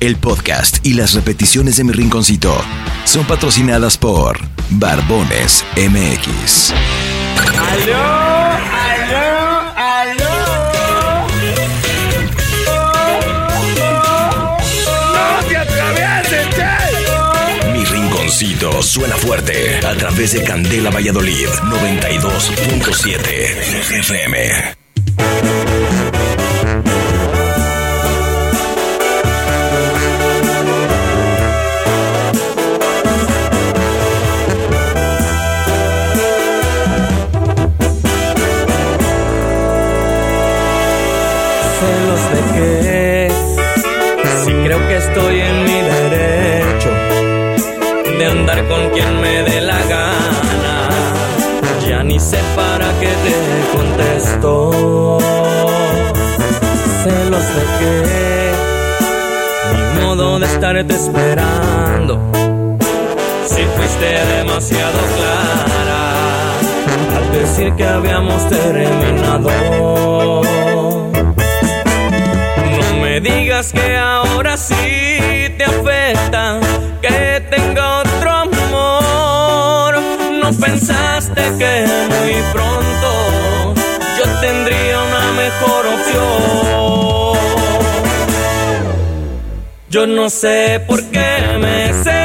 el podcast y las repeticiones de mi rinconcito son patrocinadas por Barbones MX. ¡Aló! ¡Aló! ¡Aló! ¡No te atravieses, che! Mi rinconcito suena fuerte a través de Candela Valladolid 92.7 FM. Estoy en mi derecho de andar con quien me dé la gana. Ya ni sé para qué te contesto. Celos de qué mi modo de estarte esperando. Si fuiste demasiado clara al decir que habíamos terminado digas que ahora sí te afecta que tenga otro amor. No pensaste que muy pronto yo tendría una mejor opción. Yo no sé por qué me celas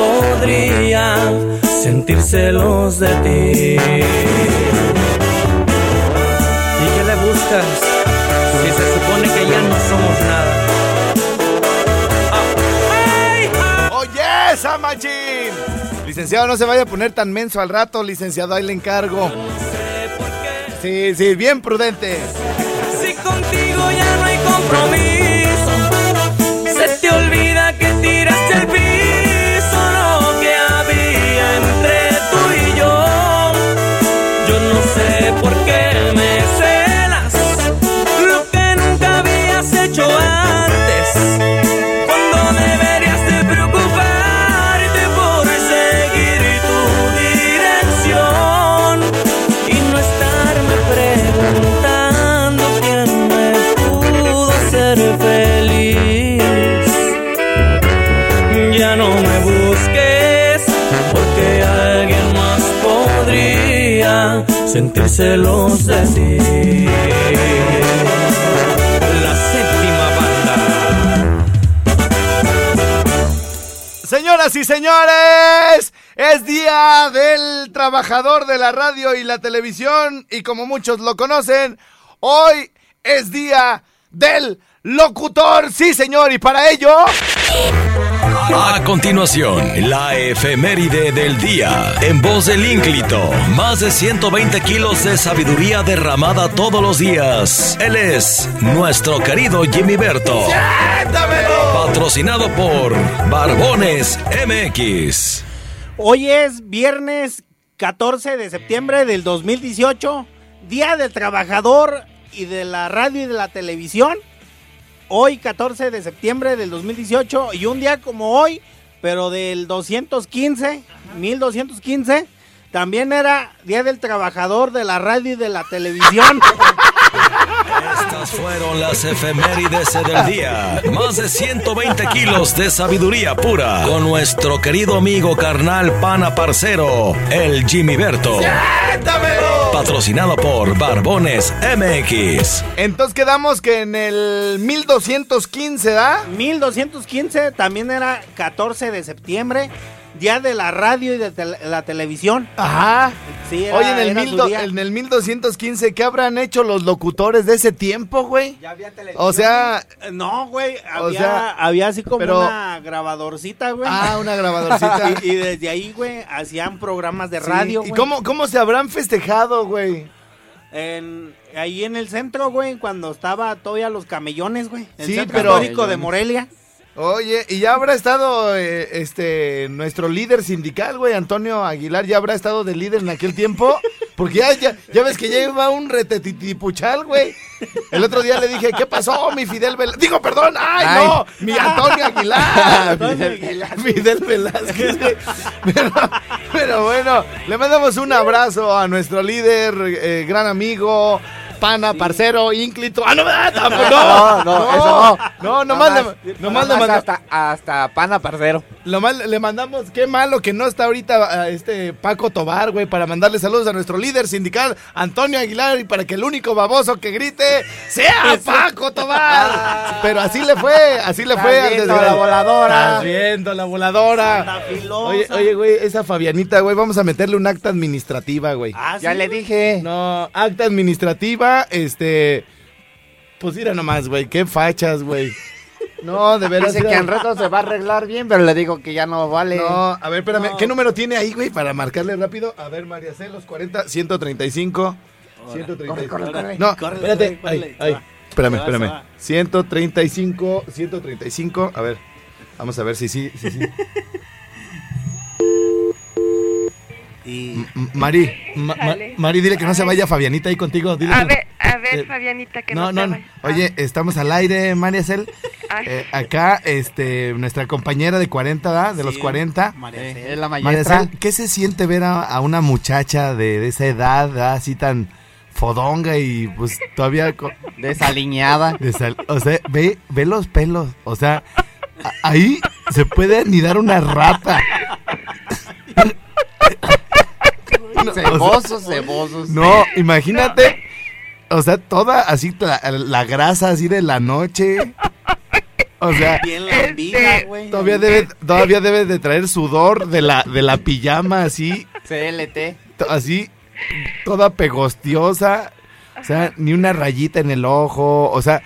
podría sentir celos de ti. ¿Y qué le buscas si se supone que ya no somos nada? ¡Oye, esa machín! Licenciado, no se vaya a poner tan menso al rato, licenciado, ahí le encargo. Sí, sí, bien prudente. Si contigo ya no hay compromiso, sentir celos de ti. La séptima banda. Señoras y señores, es día del trabajador de la radio y la televisión y como muchos lo conocen, hoy es día del locutor, sí señor, y para ello... A continuación, la efeméride del día. En voz del ínclito, más de 120 kilos de sabiduría derramada todos los días. Él es nuestro querido Jimmy Berto. Patrocinado por Barbones MX. Hoy es viernes 14 de septiembre del 2018, Día del Trabajador y de la Radio y de la Televisión. Hoy 14 de septiembre del 2018 y un día como hoy, pero del 215, 1215, también era Día del Trabajador de la Radio y de la Televisión. Estas fueron las efemérides del día. Más de 120 kilos de sabiduría pura con nuestro querido amigo carnal pana parcero, el Jimmy Berto. Patrocinado por Barbones MX. Entonces quedamos que en el 1215, ¿da? 1215 también era 14 de septiembre Día de la radio y de la televisión. Ajá. Sí, era- Oye, en el, mil en el 1215, ¿qué habrán hecho los locutores de ese tiempo, güey? Ya había televisión. O sea, Eh, No, güey, había, O sea, había así como pero- una grabadorcita, güey. ah, una grabadorcita. y, y desde ahí, güey, hacían programas de Sí, radio, ¿Y cómo, cómo se habrán festejado, güey? En, ahí en el centro, güey, cuando estaba todavía los camellones, güey. El Sí, centro pero- histórico de Morelia. Oye, y ya habrá estado eh, este nuestro líder sindical, güey, Antonio Aguilar, ya habrá estado de líder en aquel tiempo, porque ya, ya, ya ves que lleva un retetitipuchal, güey. El otro día le dije, ¿qué pasó, mi Fidel Velázquez? Digo, perdón, ¡ay, Ay. no! ¡Mi Antonio Aguilar! Antonio Aguilar. Fidel Velázquez. pero bueno, le mandamos un abrazo a nuestro líder, eh, gran amigo, pana, parcero, ínclito. ¡Ah, no, ah, no! No, no, eso no. No, nomás, le, nomás le manda- hasta, hasta pana parcero. lo mal- le mandamos, qué malo que no está ahorita este Paco Tobar, güey, para mandarle saludos a nuestro líder sindical, Antonio Aguilar, y para que el único baboso que grite sea Paco Tobar. Pero así le fue, así le fue al viendo desgraciado. la voladora. Estás viendo la voladora. Oye, oye, güey, esa Fabianita, güey, vamos a meterle un acta administrativa, güey. Ah, Ya sí, le dije. No, acta administrativa, este. Pues mira nomás, güey, qué fachas, güey. No, de veras. Dice que en reto se va a arreglar bien, pero le digo que ya no vale. No, a ver, espérame. No. ¿Qué número tiene ahí, güey, para marcarle rápido? A ver, María C, los 40, 135. 135. corre, corre. No, Corre, espérate. corre, Ahí, corre. Espérame, espérame. se va. 135, 135. A ver, vamos a ver si sí, sí, sí. Y Mari, ma- ma- Dale. Mari, dile que no se vaya Fabianita ahí contigo. Dile A ver, a ver, eh, Fabianita, que no, no, no, vaya. Oye, estamos al aire, María Cel. Eh, acá, este, nuestra compañera de 40, ¿verdad? De los Sí, 40. María Eh, Cel. es la María. Cel, ¿qué se siente ver a, a una muchacha de, de esa edad, ¿verdad? así tan fodonga y pues todavía... Desaliñada. de sal- o sea, ve, ve los pelos, o sea, ahí se puede anidar una rata. No, Cebosos, cebosos. no, imagínate, o sea, toda así, la, la grasa así de la noche. O sea, Bien lambida, Este, güey. todavía debe, todavía debes de traer sudor de la, de la pijama así, CLT. así, toda pegostiosa. O sea, ni una rayita en el ojo, o sea,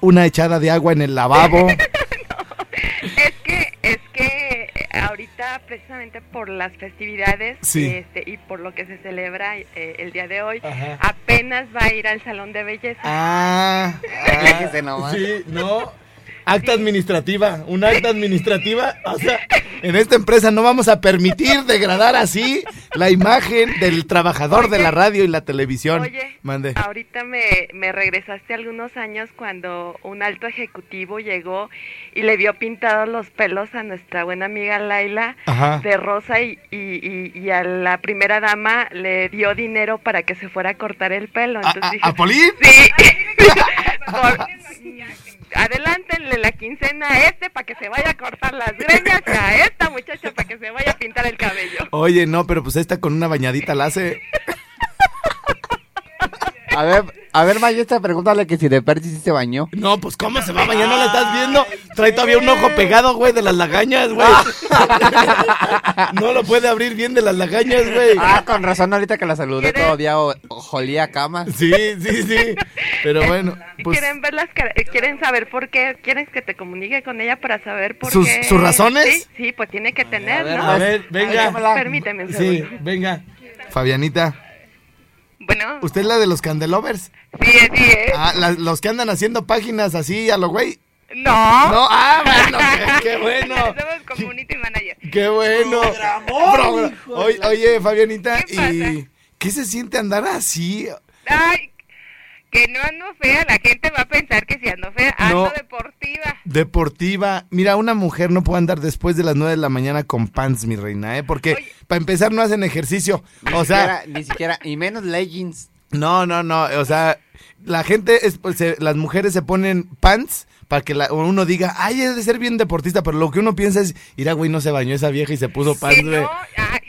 una echada de agua en el lavabo. Es que, es que ahorita precisamente por las festividades Sí. este, y por lo que se celebra eh, el día de hoy, Ajá. apenas va a ir al salón de belleza. Ah, nomás. sí, no. Acta administrativa, un acta administrativa. O sea, en esta empresa no vamos a permitir degradar así la imagen del trabajador de la radio y la televisión. Oye, Mande. ahorita me, me regresaste algunos años cuando un alto ejecutivo llegó y le vio pintados los pelos a nuestra buena amiga Laila Ajá. de rosa y, y, y- y a la primera dama le dio dinero para que se fuera a cortar el pelo. ¿A, Entonces a, dije, a Polín? Sí. Por- Adelántenle la quincena a este para que se vaya a cortar las greñas a esta muchacha para que se vaya a pintar el cabello. Oye, no, pero pues esta con una bañadita la hace. A ver, a ver, maestra, pregúntale que si de Percy sí se bañó. No, pues ¿cómo se va a bañar? ¿No la estás viendo? Trae todavía un ojo pegado, güey, de las lagañas, güey. No lo puede abrir bien de las lagañas, güey. Ah, con razón, ahorita que la saludé todavía jolía a cama. Sí, sí, sí. Pero bueno, pues ¿Quieren ver las cara- eh, quieren saber por qué? ¿Quieres que te comunique con ella para saber por ¿Sus- qué? sus razones? Sí, sí, pues tiene que tener, ver, ¿no? a ver, venga. Permíteme un Sí, venga. Fabianita, Bueno, ¿usted es la de los candelovers? sí, sí, ¿eh? Ah, la- los que andan haciendo páginas así a lo güey. No. No, ah, bueno, qué, qué bueno. Somos community manager. Qué bueno. Programón, Oye, oye, Fabianita, ¿Qué pasa? ¿y qué se siente andar así? Ay, que no ando fea, la gente va a pensar que si ando fea, ando No. deportiva. Deportiva. Mira, una mujer no puede andar después de las 9 de la mañana con pants, mi reina, ¿eh? Porque Oye. para empezar no hacen ejercicio. O Ni sea, siquiera- ni siquiera, y menos leggings. no, no, no. O sea, la gente, es, pues, se- las mujeres se ponen pants para que la- uno diga, ay, es de ser bien deportista. Pero lo que uno piensa es, mira, güey, no se bañó esa vieja y se puso pants, güey. no, ay,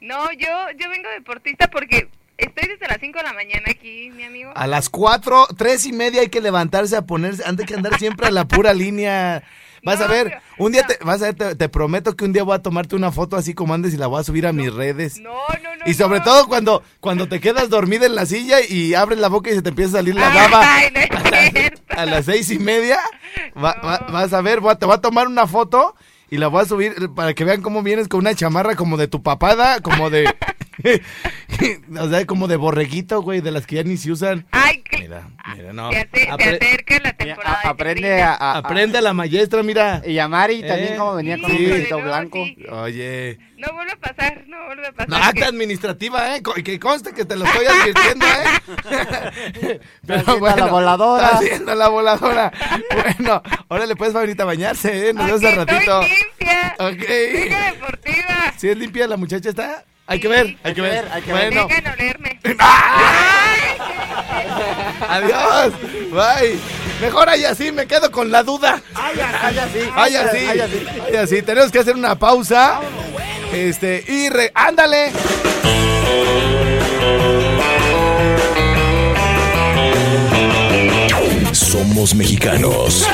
no, yo, yo vengo deportista porque estoy desde las 5 de la mañana aquí, mi amigo. A las cuatro, tres y media hay que levantarse a ponerse, antes que andar siempre a la pura línea. Vas a ver, un día no. te, vas a ver, te, te prometo que un día voy a tomarte una foto así como andes y la voy a subir a mis redes. No, no, no. Y sobre todo cuando, cuando te quedas dormida en la silla y abres la boca y se te empieza a salir la baba Ay, a las seis y media, va- No. va- vas a ver, voy a- te voy a tomar una foto y la voy a subir para que vean cómo vienes con una chamarra como de tu papada, como de... o sea, como de borreguito, güey, de las que ya ni se usan. Ay, que... Mira, mira, no. Se, acerca la temporada. de Aprende a, a- aprende a la maestra, mira. Y a Mari también Eh, como venía con sí. un No, blanco. sí. Oye, No vuelve a pasar, no vuelve a pasar. no, que- administrativa, ¿eh? Que conste que te lo estoy advirtiendo, ¿eh? haciendo la voladora. Está haciendo la voladora. Bueno, ahora le puedes ahorita a bañarse, ¿eh? Nos vemos Ok, al ratito. Estoy limpia. Ok. Liga deportiva. Si es limpia la muchacha está. Hay que ver, hay que ver. hay que ver. bueno, Vengan a olerme. adiós. Bye. Mejor ahí así, me quedo con la duda. Ay, ay, así. Ay, así. Ay, así. Ay, así. Tenemos que hacer una pausa. Este, y re- ándale. Somos mexicanos.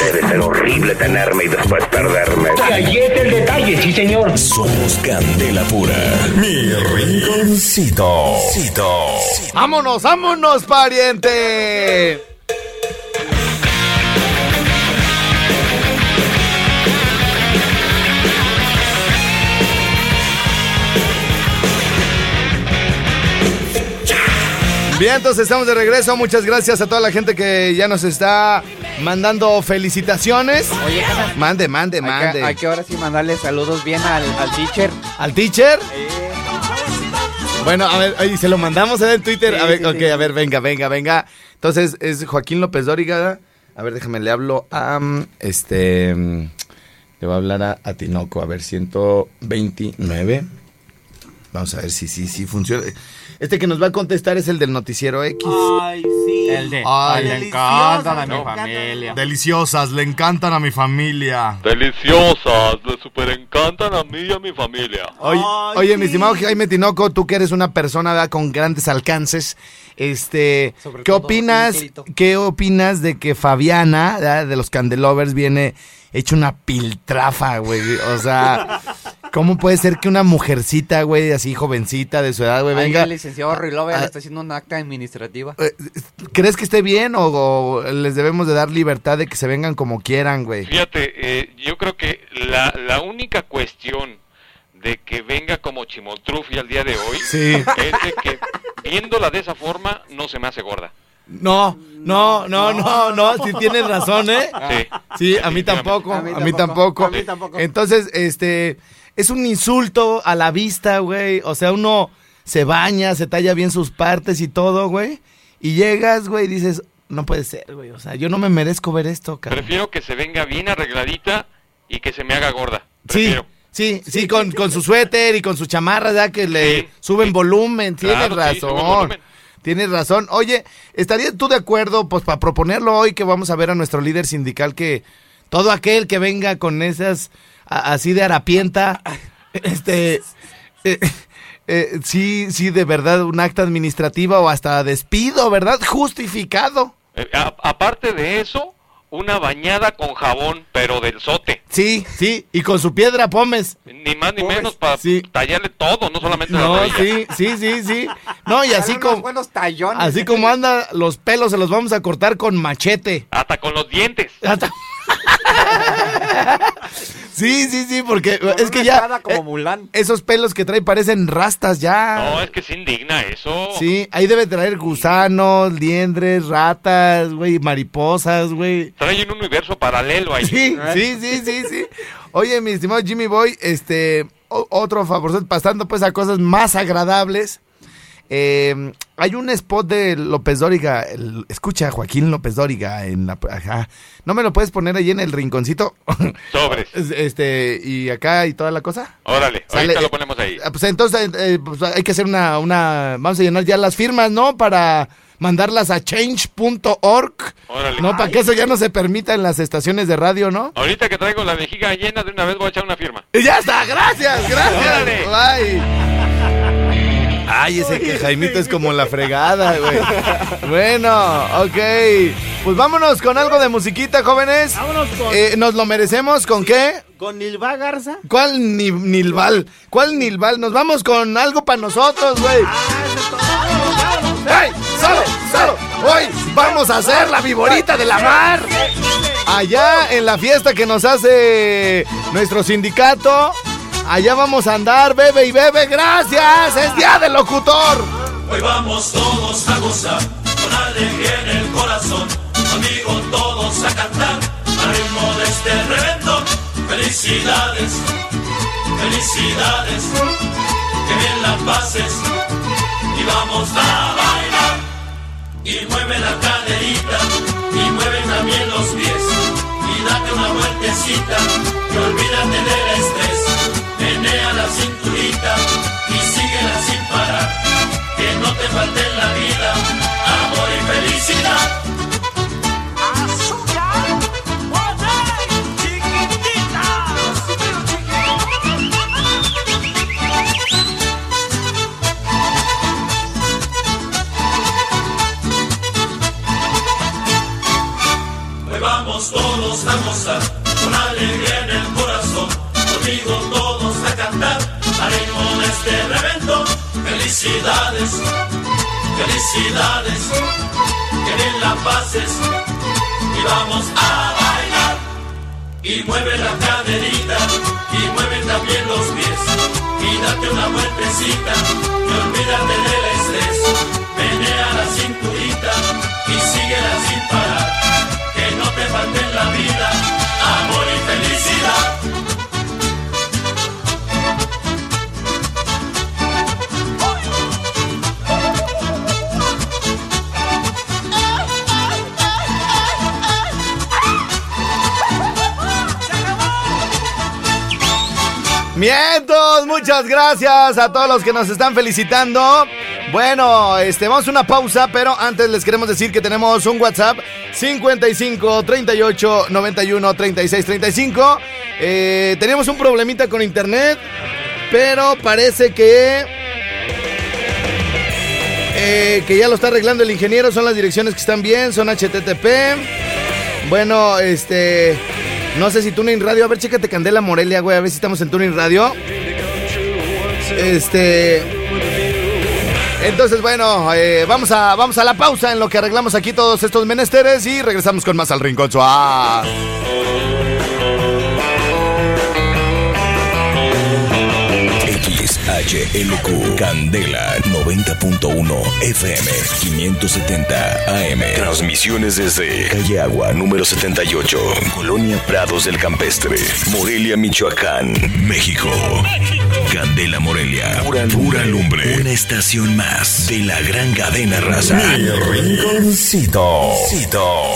Debe ser horrible tenerme y después perderme. Está el detalle, sí señor. Somos candela pura. Mi rinconcito. Vámonos, vámonos, pariente. Bien, entonces estamos de regreso. Muchas gracias a toda la gente que ya nos está mandando felicitaciones. Oye, Mande, mande, mande. hay que ahora sí mandarle saludos bien al, al teacher. ¿Al teacher? Eh, Bueno, a ver, oye, se lo mandamos en Twitter. Sí, a ver, sí, ok, sí. a ver, venga, venga, venga. Entonces, es Joaquín López Dóriga. A ver, déjame, le hablo a. mm, Este. mm, Le voy a hablar a, a Tinoco, a ver, 129. Vamos a ver si sí, sí funciona. Este que nos va a contestar es el del noticiero X. Ay, sí. el de. Ay, le encantan a mi familia. Deliciosas, le encantan a mi familia. Deliciosas, le super encantan a mí y a mi familia. Oye, Ay, oye, mi sí. estimado Jaime Tinoco, tú que eres una persona ¿verdad? con grandes alcances, este, Sobre ¿qué opinas? ¿Qué opinas de que Fabiana, ¿verdad? de los Candelovers, viene hecho una piltrafa, güey? O sea, ¿cómo puede ser que una mujercita, güey, así jovencita de su edad, güey, Venga. el licenciado Ruilover Ah. está haciendo un acta administrativa. Eh, ¿Crees que esté bien o, o les debemos de dar libertad de que se vengan como quieran, güey? Fíjate, eh, yo creo que la, la única cuestión de que venga como chimoltrufi al día de hoy Sí. es de que viéndola de esa forma no se me hace gorda. No, no, no, no, no, sí tienes razón, ¿eh? Sí. Sí, a mí tampoco, a mí, tampoco. tampoco, a mí tampoco. Entonces, este, es un insulto a la vista, güey. O sea, uno se baña, se talla bien sus partes y todo, güey. Y llegas, güey, y dices, no puede ser, güey. O sea, yo no me merezco ver esto, cabrón. Prefiero que se venga bien arregladita y que se me haga gorda. Sí, Prefiero. sí, sí, con, con su suéter y con su chamarra, ya que le Sí, suben sí. volumen. Tienes Claro, sí, razón. Tienes razón. Oye, ¿estarías tú de acuerdo, pues, para proponerlo hoy que vamos a ver a nuestro líder sindical que todo aquel que venga con esas así de harapienta, este, eh, eh, sí, sí, de verdad, un acta administrativa o hasta despido, ¿verdad? Justificado. Eh, aparte de eso, una bañada con jabón, pero del sote. Sí, sí, y con su piedra pomes. Ni más ni menos para sí. tallarle todo, no solamente la No, rodilla. sí, sí, sí, sí. No, y así como, buenos tallones. así como anda, los pelos se los vamos a cortar con machete. Hasta con los dientes. Hasta- sí, sí, sí, porque Con es que ya como eh, Mulan. esos pelos que trae parecen rastas ya. No, es que se indigna eso. Sí, ahí debe traer gusanos, liendres, ratas, güey, mariposas, güey. Trae un universo paralelo ahí. Sí, sí, sí, sí, sí. Oye, mi estimado Jimmy Boy, este, otro favor, pasando pues a cosas más agradables. Eh, hay un spot de López Dóriga, el- escucha Joaquín López Dóriga en la, ajá. ¿No me lo puedes poner ahí en el rinconcito? Sobres. este, y acá y toda la cosa. Órale, Sale, ahorita eh, lo ponemos ahí. Ah, Pues entonces eh, pues hay que hacer una, una, vamos a llenar ya las firmas, ¿no? Para mandarlas a change.org, Órale. ¿no? Para que eso ya no se permita en las estaciones de radio, ¿no? Ahorita que traigo la vejiga llena, de una vez voy a echar una firma. Y ya está, gracias, gracias. Órale. Bye. Ay, ese que Jaimito es como la fregada, güey. Bueno, ok. Pues vámonos con algo de musiquita, jóvenes. Vámonos con, Eh, ¿Nos lo merecemos con qué? con Nilva Garza. ¿Cuál ni- Nilval? ¿Cuál Nilval? Nos vamos con algo para nosotros, güey. ¡Hey! ¡Solo! ¡Solo! Hoy vamos a hacer la viborita de la mar. Allá en la fiesta que nos hace nuestro sindicato. Allá vamos a andar, bebe y bebe. ¡Gracias! ¡Es día del locutor! Hoy vamos todos a gozar, con alegría en el corazón, conmigo todos a cantar, al ritmo de este reventón. Felicidades, felicidades, que bien la pases, y vamos a bailar. Y mueve la caderita, y mueve también los pies, y date una vueltecita, y olvídate del Menea la cinturita, y síguela sin parar que no te falte en la vida amor y felicidad. Y vamos a bailar. Y mueve la caderita, y mueve también los pies, y date una vueltecita, Muchas gracias a todos los que nos están felicitando. Bueno, este, vamos a una pausa, pero antes les queremos decir que tenemos un WhatsApp 55 38 91 36 35. Eh, tenemos un problemita con internet, pero parece que eh, que ya lo está arreglando el ingeniero. Son las direcciones que están bien, son HTTP. Bueno, este. No sé si Tuning Radio. A ver, chécate Candela Morelia, güey. A ver si estamos en Tuning Radio. Este. Entonces, bueno, eh, vamos, a, vamos a la pausa en lo que arreglamos aquí todos estos menesteres y regresamos con más al Rincón Suárez. XHLQ Candela 90.1 FM 570 AM. Transmisiones desde Calle Agua número 78, Colonia Prados del Campestre, Morelia, Michoacán, México. Candela Morelia, pura, pura lumbre. Una estación más de la gran cadena raza. Mi rinconcito. Cito.